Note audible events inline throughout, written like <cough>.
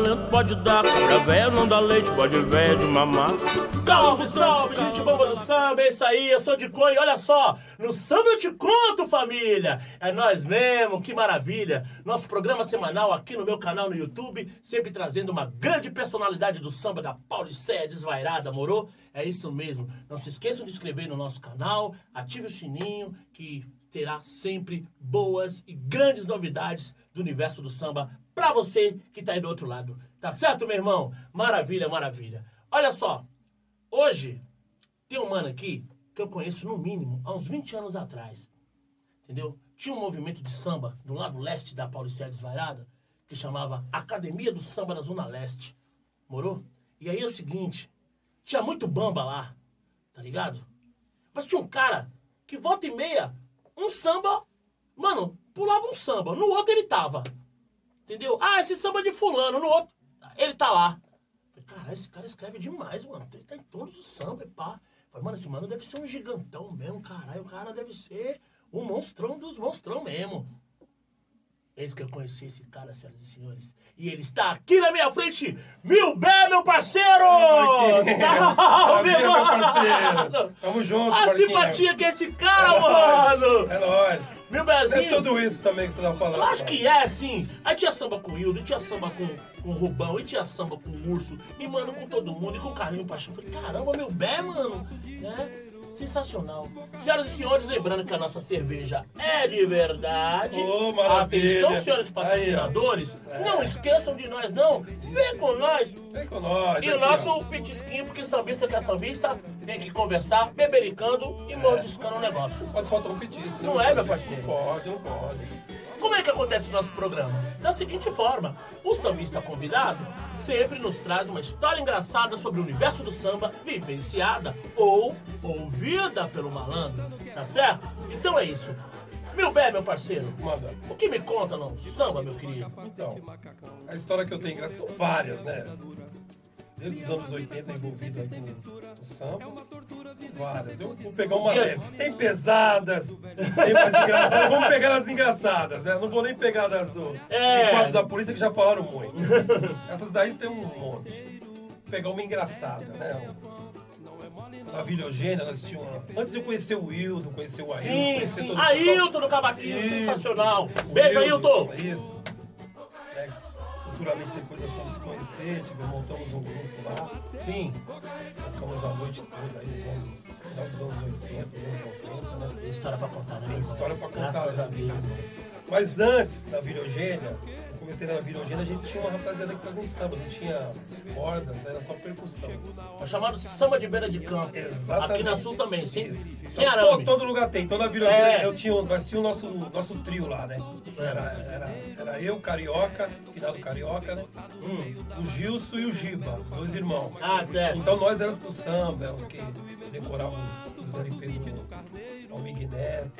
talento pode dar. Cabra velho não dá leite, pode velho de mamar. Salve, salve, gente bomba do samba, é isso aí, eu sou de e olha só, no samba eu te conto, família! É nós mesmo, que maravilha! Nosso programa semanal aqui no meu canal no YouTube, sempre trazendo uma grande personalidade do samba da Pauliceia desvairada, morou? É isso mesmo, não se esqueçam de inscrever no nosso canal, ative o sininho que terá sempre boas e grandes novidades do universo do samba pra você que tá aí do outro lado. Tá certo, meu irmão? Maravilha, maravilha. Olha só, Hoje, tem um mano aqui que eu conheço no mínimo há uns 20 anos atrás. Entendeu? Tinha um movimento de samba do lado leste da Paulicéia Desvairada que chamava Academia do Samba da Zona Leste. Morou? E aí é o seguinte, tinha muito bamba lá, tá ligado? Mas tinha um cara que volta e meia, um samba, mano, pulava um samba, no outro ele tava. Entendeu? Ah, esse samba de fulano, no outro, ele tá lá. Caralho, esse cara escreve demais, mano. Ele tá em todos os samba e pá. Falei, mano, esse mano deve ser um gigantão mesmo, caralho. O cara deve ser um monstrão dos monstrão mesmo. Eis que eu conheci esse cara, senhoras e senhores. E ele está aqui na minha frente. Mil Bé, meu parceiro! Salve, <laughs> meu mano! parceiro! Tamo junto, A simpatia que é esse cara, mano! É nóis. Mil É Bezinho! tudo isso também que você tá falando. Acho que é, sim. Aí tinha samba com o Hildo, tinha samba com, com o Rubão, e tinha samba com o Urso, e mano, com todo mundo, e com o Carlinho Paixão. Falei, caramba, meu bé, mano. Né? Sensacional. Senhoras e senhores, lembrando que a nossa cerveja é de verdade. Maravilha. Atenção, senhores patrocinadores. não esqueçam de nós, não. Vem com nós. Vem com nós. E o nosso ó. petisquinho, porque sambista que é sambista, tem que conversar, bebericando e mordiscando o negócio. Pode faltar um petisco. Não né, é, meu parceiro? Não pode, não pode. Como é que acontece o nosso programa? Da seguinte forma, o sambista convidado sempre nos traz uma história engraçada sobre o universo do samba vivenciada ou ouvida pelo malandro, tá certo? Então é isso. Meu bem, meu parceiro, Manda. o que me conta no samba, meu querido? Então, a história que eu tenho são várias, né? Desde os anos 80 envolvido aí no, no samba. Várias. Eu vou pegar uma leve. Tem pesadas, tem mais engraçadas. Vamos pegar as engraçadas, né? Não vou nem pegar das do É. quadro da polícia que já falaram muito. Essas daí tem um monte. Vou pegar uma engraçada, né? Na Vila Eugênia, nós tínhamos. Antes de eu conhecer o Wildo, conhecer o Ailton, Sim, sim. o Ailton do Cavaquinho, sensacional. O Beijo, Ailton. Isso. Culturalmente depois nós fomos se conhecer, tivemos, montamos um grupo lá, Sim. ficamos a noite toda aí nos anos, dos anos 80, dos anos 90, né? Tem história pra contar, né? Tem história pra contar. Graças né? a Deus. Mas antes, na eu comecei na Vila Eugênia, a gente tinha uma rapaziada que fazia um samba, não tinha cordas, era só percussão. É chamado samba de beira de campo. Exatamente. Aqui na Sul também, sem, Isso. sem Então, arame. todo, todo lugar tem. Então na Vila É. Eu tinha, nós tínhamos o nosso, nosso trio lá, né? Era, era, era eu, Carioca, final do Carioca, né? o Gilson e o Giba, os dois irmãos. Ah, certo. Então nós éramos do samba, éramos que decorávamos os LP do Almig Neto,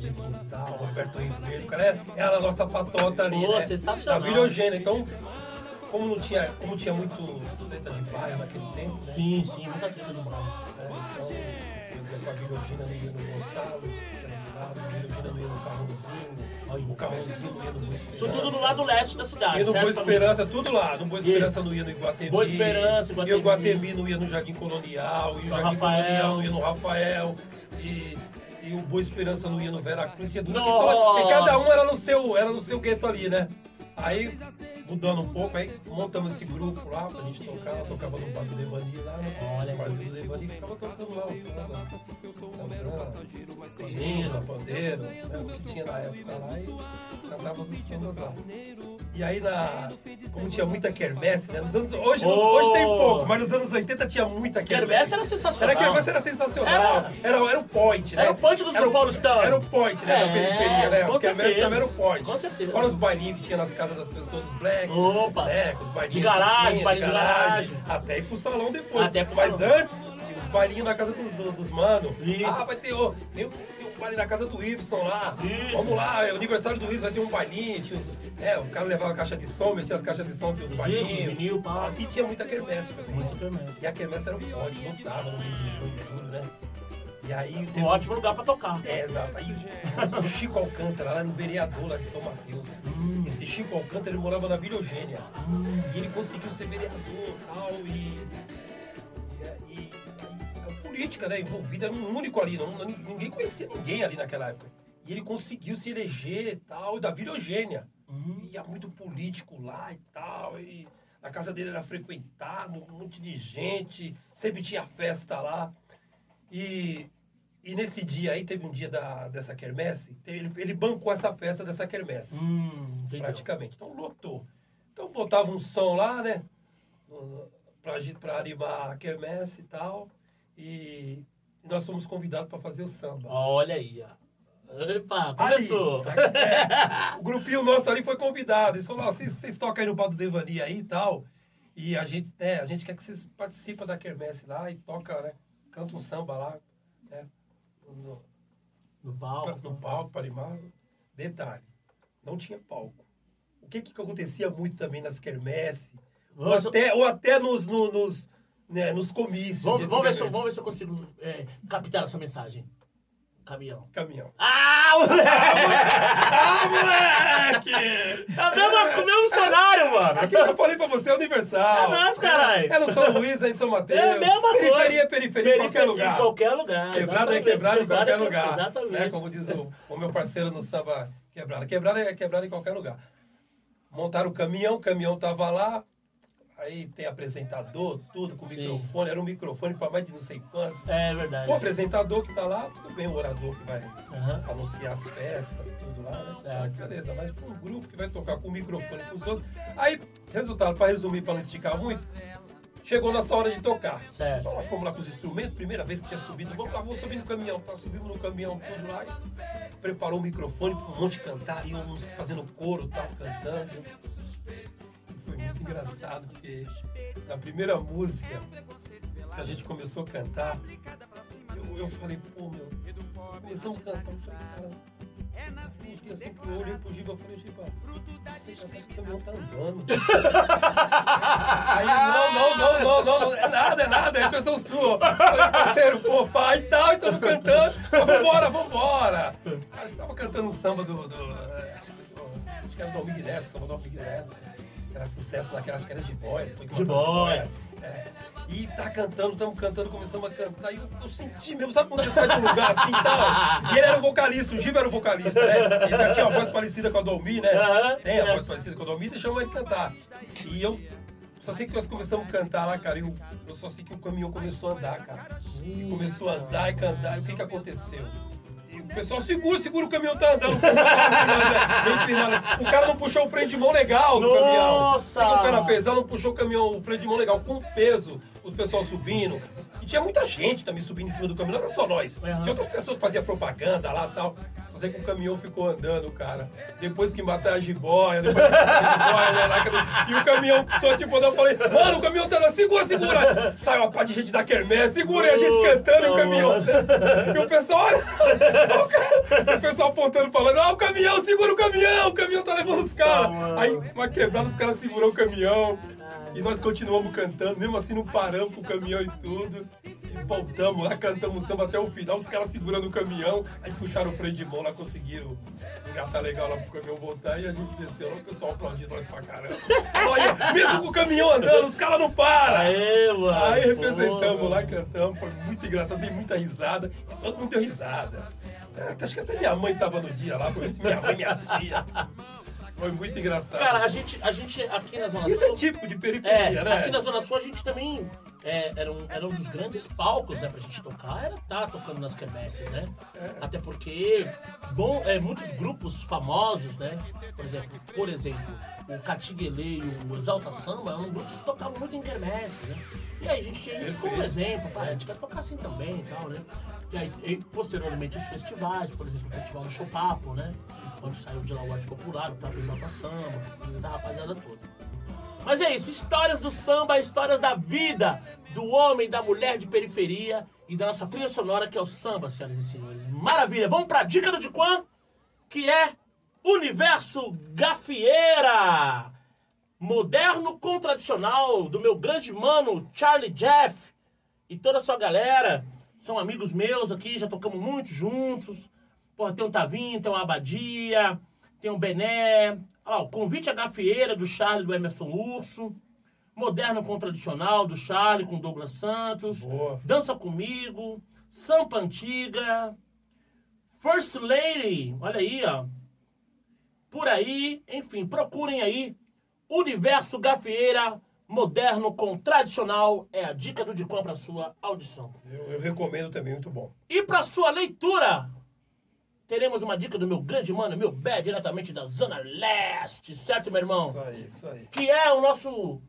de Quintal, Roberto Ribeiro. Cara era, a nossa patota ali, Pô, né? Sensacional. Da Vila Eugênia. Então, como não tinha, como tinha muito treta de bairro naquele tempo, né? Sim, sim, muita treta do mal. É, então, por exemplo, a Virogina não ia no Gonçalo, do lado, a Virogina não ia no Carrãozinho, o Carrãozinho não ia no Boa Esperança. Isso tudo no lado leste da cidade, Ia no Boa? Esperança, tudo lá. No Boa E- Esperança não ia no Iguatemi. Boa Esperança, Iguatemi. E o Iguatemi não ia no Jardim Colonial. E o Jardim Rafael. Colonial não ia no Rafael. E, e o Boa Esperança não ia no Vera Cruz. Ia tudo, Nossa. então, porque cada um era no seu, era no seu gueto ali, né? Aí, mudando um pouco, aí montamos esse grupo lá pra gente tocar. Tocava no bar do Levani lá, né? Olha, o barzinho do Levani ficava tocando lá o samba. Samba, pandeiro, né? o que tinha na época lá e cantava os sambas lá. E aí, na, como tinha muita quermesse, né? Nos anos, hoje, Oh. hoje tem pouco, mas nos anos 80 tinha muita quermesse. Quermesse era sensacional. Era quermesse era sensacional. Era, era, o point, né? Era o point do Era o- Paulistão. Era o point, né? É, da periferia, né? As quermesses também era o point. Com certeza. Fora os bailinhos que tinha nas casas das pessoas, os black. Opa. Né? Os bailinhos De garagem, tinha, bailinho de garagem. Até ir pro salão depois. Até pro Mas salão. antes, bailinhos na casa dos, do- dos manos. Isso. Ah, vai ter, ó, tem, um- tem um baile na casa do Ibson lá. Isso. Vamos lá, é o aniversário do Ibson, vai ter um bailinho. Tinha os- é, o cara levava a caixa de som, metia as caixas de som, tinha os Os bailinhos. discos, vinil, pá. Aqui tinha muita quermesse também. Muita quermesse. E a quermesse era um pódio, lotava no mês de julho, né? E aí Um ótimo lugar pra tocar. É, exato. Aí o Chico Alcântara, lá no vereador lá de São Mateus. Esse Chico Alcântara, ele morava na Vila Eugênia. E ele conseguiu ser vereador e tal. E, política, né, envolvida, era um único ali. Não, ninguém conhecia ninguém ali naquela época. E ele conseguiu se eleger e tal, da Vila Eugênia. E ia muito político lá e tal. E a casa dele era frequentada, um monte de gente. Sempre tinha festa lá. E, e nesse dia aí, teve um dia da, dessa quermesse, ele, ele bancou essa festa dessa quermesse, Hum, praticamente. Então lotou. Então botava um som lá, né? Pra, pra animar a quermesse e tal. Nós fomos convidados para fazer o samba. Olha aí, ó. Epa, Ali, começou. <laughs> é, o grupinho nosso ali foi convidado. Eles falaram, vocês, vocês tocam aí no bar do Devani aí e tal. E a gente, é, a gente quer que vocês participem da quermesse lá e toca, né? Canta um samba lá, né? No, No pra- palco. no palco para animar. Detalhe, não tinha palco. O que que acontecia muito também nas quermesses, ou até, ou até nos, no- nos, né, nos comícios. Vamos, vamos ver se, eu- vamos ver se eu consigo é, captar essa mensagem. Caminhão. Caminhão. Ah, moleque! Ah, moleque! É o mesmo, o mesmo cenário, mano. Aquilo que eu falei pra você é universal. É nosso, caralho. É no São Luís, é em São Mateus. É a mesma coisa. periferia é periferia em qualquer lugar. Em qualquer lugar. Quebrada é quebrada em qualquer é lugar. Exatamente. Né? Como diz o, o meu parceiro no samba, quebrada. Quebrada é quebrada em qualquer lugar. Montaram o caminhão, o caminhão tava lá. Aí tem apresentador, tudo com Sim. microfone. Era um microfone para mais de não sei quantos. É verdade. O apresentador que tá lá, tudo bem, o orador que vai Aham. anunciar as festas, tudo lá, né? Certo. Beleza, mas pra um grupo que vai tocar com o microfone pros outros. Aí, resultado, para resumir, para não esticar muito, chegou nossa hora de tocar. Certo. Então nós fomos lá com os instrumentos, primeira vez que tinha subido, vamos lá, vamos subir no caminhão. Tá, subimos no caminhão, tudo lá, e preparou o microfone para um monte cantar, e uns fazendo coro, tal, cantando. E engraçado, porque na primeira música que a gente começou a cantar, eu, eu falei, pô, meu, começamos a cantar, eu falei, cara, fiquei assim, eu olhei pro Giba, eu falei, Giba, não sei cantar, esse caminhão tá andando. Aí, não, não, não, não, não, é nada, é nada, é impressão sua. Falei, parceiro, pô, pai e tal, e tamo cantando, mas vambora, vambora. Acho que tava cantando um samba do, do, é, acho que do- acho que era do Almig Neto, samba do Almig Neto. Era sucesso naquela, acho que era de boy. foi De boy. É. E tá cantando, estamos cantando, começamos a cantar. E eu, eu senti mesmo, sabe quando você sai de um lugar assim e tal? E ele era o vocalista, o Giba era o vocalista, né? Ele já tinha a voz parecida com a Dolmi, né? Tem a voz parecida com a Dolmi, deixamos ele cantar. E eu só sei que nós começamos a cantar lá, cara. E eu, eu só sei que o caminhão começou a andar, cara. E começou a andar e cantar. E o que que aconteceu? O pessoal, segura, segura, o caminhão tá andando. O caminhão tá inclinado. O cara não puxou o freio de mão legal no caminhão. Nossa! O cara pesado não puxou o caminhão, o freio de mão legal, com peso, os pessoal subindo. E tinha muita gente também subindo em cima do caminhão, não era só nós. Uhum. Tinha outras pessoas que faziam propaganda lá e tal. Só sei que o caminhão ficou andando, cara. Depois que mataram a jiboia, depois que mataram a jiboia, né, e o caminhão, só tipo, eu falei, mano, o caminhão tá lá, segura, segura! Saiu uma parte de gente da quermesse, segura, e a gente cantando e o caminhão. E o pessoal, olha, o pessoal apontando, falando, ah, o caminhão, segura o caminhão, o caminhão tá levando os caras. Aí, uma quebrada, os caras segurou o caminhão. E nós continuamos cantando, mesmo assim não paramos com o caminhão e tudo. E voltamos lá, cantamos samba até o final, os caras segurando o caminhão, aí puxaram o freio de mão lá, conseguiram engatar legal lá pro caminhão voltar e a gente desceu lá, o pessoal aplaudindo nós pra caramba. Olha, mesmo com o caminhão andando, os caras não param! Aê, mano. Aí representamos Pô. lá, cantamos, foi muito engraçado, dei muita risada, e todo mundo deu risada. Acho que até minha mãe tava no dia lá, minha mãe, minha tia. Foi muito engraçado. Cara, a gente, a gente aqui na Zona Isso é Sul... típico de É, periferia, né? aqui na Zona Sul a gente também é, era, um, era um dos grandes palcos né, pra gente tocar, era estar tocando nas quermesses, né? Até porque bom, é, muitos grupos famosos, né? Por exemplo, por exemplo, o Catiguele e o Exalta Samba eram grupos que tocavam muito em quermesses, né? E aí a gente tinha isso como exemplo, ah, a gente quer tocar assim também e tal, né? E aí, e, posteriormente, os festivais, por exemplo, o Festival do Show Papo, né? Onde saiu de lá o Arte Popular, o próprio Exalta Samba, essa rapaziada toda. Mas é isso, histórias do samba, histórias da vida do homem, da mulher de periferia e da nossa trilha sonora que é o samba, senhoras e senhores. Maravilha! Vamos pra dica do Diquan, que é Universo Gafieira. Moderno com tradicional do meu grande mano Charlie Jeff e toda a sua galera. São amigos meus aqui, já tocamos muito juntos. Porra, tem o Tavinho, tem o Abadia, tem o Bené. Lá, o Convite à Gafieira, do Charlie, do Emerson Urso. Moderno com Tradicional, do Charlie, com Douglas Santos. Boa. Dança Comigo. Sampa Antiga. First Lady, olha aí, ó. Por aí, enfim, procurem aí. Universo Gafieira, moderno com tradicional, é a dica do Dicom para sua audição. Eu, eu recomendo também, muito bom. E para sua leitura, teremos uma dica do meu grande mano, meu Bé, diretamente da Zona Leste, certo, meu irmão? Isso aí, isso aí. Que é o nosso.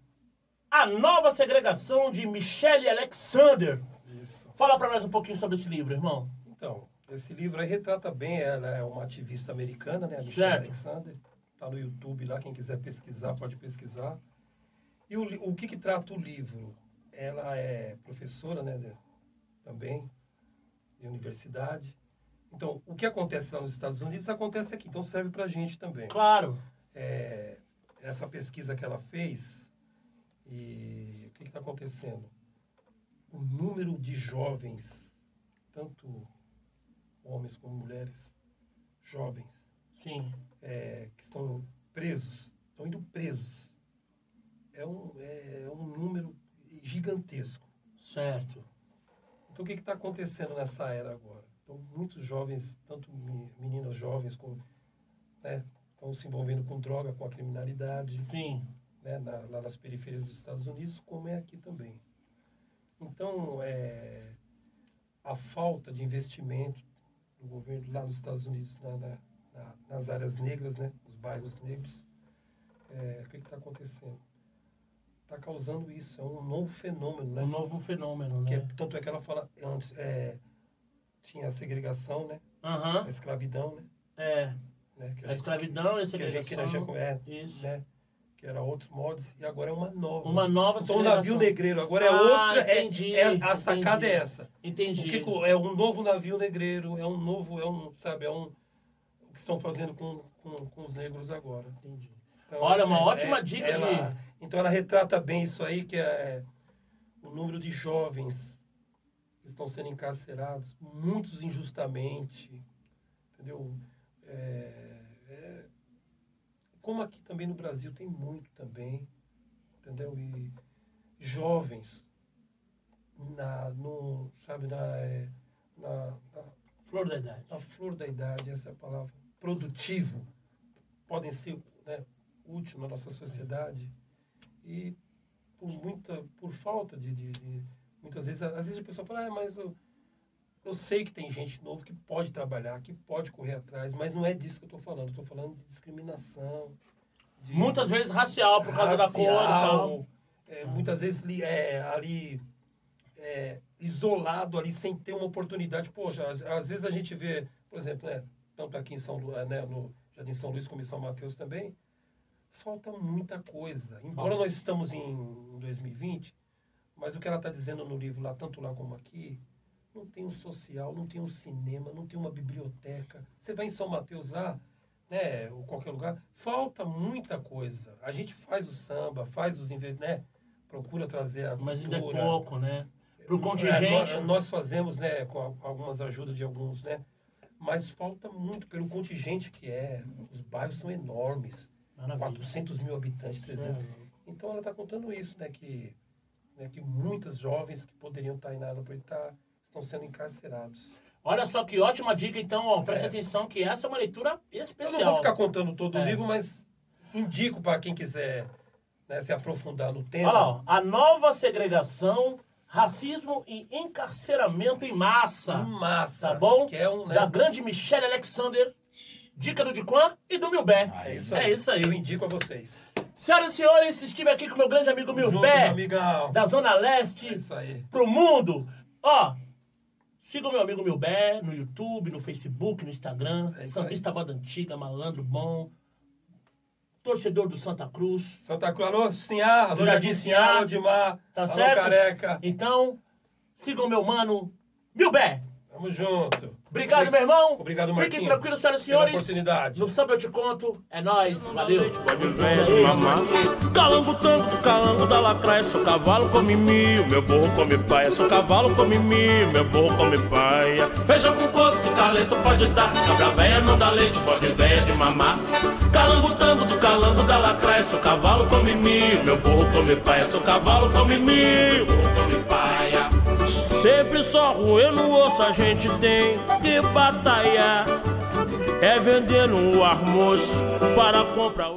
A nova segregação de Michelle Alexander. Isso. Fala para nós um pouquinho sobre esse livro, irmão. Então, esse livro aí retrata bem, ela é uma ativista americana, né? A Michelle Certo. Alexander. Tá no YouTube lá, quem quiser pesquisar, pode pesquisar. E o, o que que trata o livro? Ela é professora, né? também, de universidade. Então, o que acontece lá nos Estados Unidos acontece aqui, então serve pra gente também. Claro. é, essa pesquisa que ela fez e o que está acontecendo? O número de jovens, tanto homens como mulheres, jovens, Sim. é, que estão presos, estão indo presos. É um, é um número gigantesco. Certo. Então, o que está acontecendo nessa era agora? Então, muitos jovens, tanto me- meninas jovens, como, né, estão se envolvendo com droga, com a criminalidade. Sim. né, na- lá nas periferias dos Estados Unidos, como é aqui também. Então, é, a falta de investimento do governo lá nos Estados Unidos, na- na- na- nas áreas negras, né, nos bairros negros, é, o que está acontecendo? Está causando isso, é um novo fenômeno. Né? Um novo fenômeno, Que é- né? tanto é que ela fala, antes é, tinha a segregação, né, Aham. a escravidão, né, É. né, que A escravidão e a que a gente, que a segregação. gente- é, Isso. né, que era outros modos, e agora é uma nova. Uma nova Então, segregação. navio negreiro agora é Ah, outra. é- entendi, é, a sacada entendi. é essa. Entendi. O que que é um novo navio negreiro, é um novo, é um, sabe, é um. O que estão fazendo com, com, com os negros agora. Entendi. Então, Olha, uma é- ótima é- dica ela- de. Então ela retrata bem isso aí, que é o número de jovens que estão sendo encarcerados, muitos injustamente, entendeu? É, é- como aqui também no Brasil tem muito também, entendeu? E jovens na, no, sabe, na, é, na, na Flor da idade. a flor da idade, essa é a palavra, produtivo, podem ser né, úteis na nossa sociedade e por muita, por falta de, de, de- às vezes a pessoa fala, ah, mas eu, eu sei que tem gente novo que pode trabalhar, que pode correr atrás, mas não é disso que eu estou falando, estou falando de discriminação, de Muitas vezes racial, por causa da cor e tal. racial, é, muitas vezes é, ali é, isolado ali sem ter uma oportunidade. Poxa, às, às vezes a gente vê, por exemplo, né, tanto aqui em São Lu, né, no Jardim São Luís como em São Mateus também, falta muita coisa. Embora nós estamos em 2020, mas o que ela está dizendo no livro lá, tanto lá como aqui, não tem um social, não tem um cinema, não tem uma biblioteca. Você vai em São Mateus lá, né, ou qualquer lugar, falta muita coisa. A gente faz o samba, faz os né, procura trazer a Mas ainda é pouco, né? Pro É, contingente. nós, nós fazemos, né, com algumas ajudas de alguns, né, mas falta muito pelo contingente que é. Os bairros são enormes. Maravilha. 400 mil habitantes, 300. Então ela está contando isso, né, que, né, que muitas jovens que poderiam estar aí na área tá, estão sendo encarcerados. Olha só que ótima dica, então, ó, preste É. atenção que essa é uma leitura Eu especial. não vou ficar contando todo É. o livro, mas indico para quem quiser né, se aprofundar no tema. Olha lá, ó, a nova segregação, racismo e encarceramento em massa. Em massa. Tá bom? Que é um, né, Da grande Michelle Alexander, dica do Diquan e do Milbé. É isso É aí. isso aí. Eu indico a vocês. Senhoras e senhores, estive aqui com meu grande amigo Junto, meu Milbé, amigão. da Zona Leste, É pro mundo. Ó, siga o meu amigo Milbé no YouTube, no Facebook, no Instagram. É Sambista Moda Antiga, malandro bom. Torcedor do Santa Cruz. Santa Cruz, alô, Sinhá, alô, Jardim Sinhá. Alô, Dimar, Tá alô, certo? Careca. Então, sigam meu mano Milbé. Tamo junto. Obrigado, meu irmão. Obrigado, Fiquem Marquinhos, tranquilos, senhoras e senhores. oportunidade. No samba eu te conto. É nóis. Valeu. Pode ver de mamar. Calango tanto, calango da lacraia. Sou cavalo come mil, meu burro come paia. Sou cavalo come mil, meu burro come paia. Feijão com coco, que talento pode dar. Cabra véia não dá leite, pode véia de mamar. Calango tanto, do calango da lacraia. Sou cavalo come mil, meu burro come paia. Sou cavalo come mil, burro come paia. Sempre só roer no osso a gente tem que batalhar. É vender no almoço para comprar. o-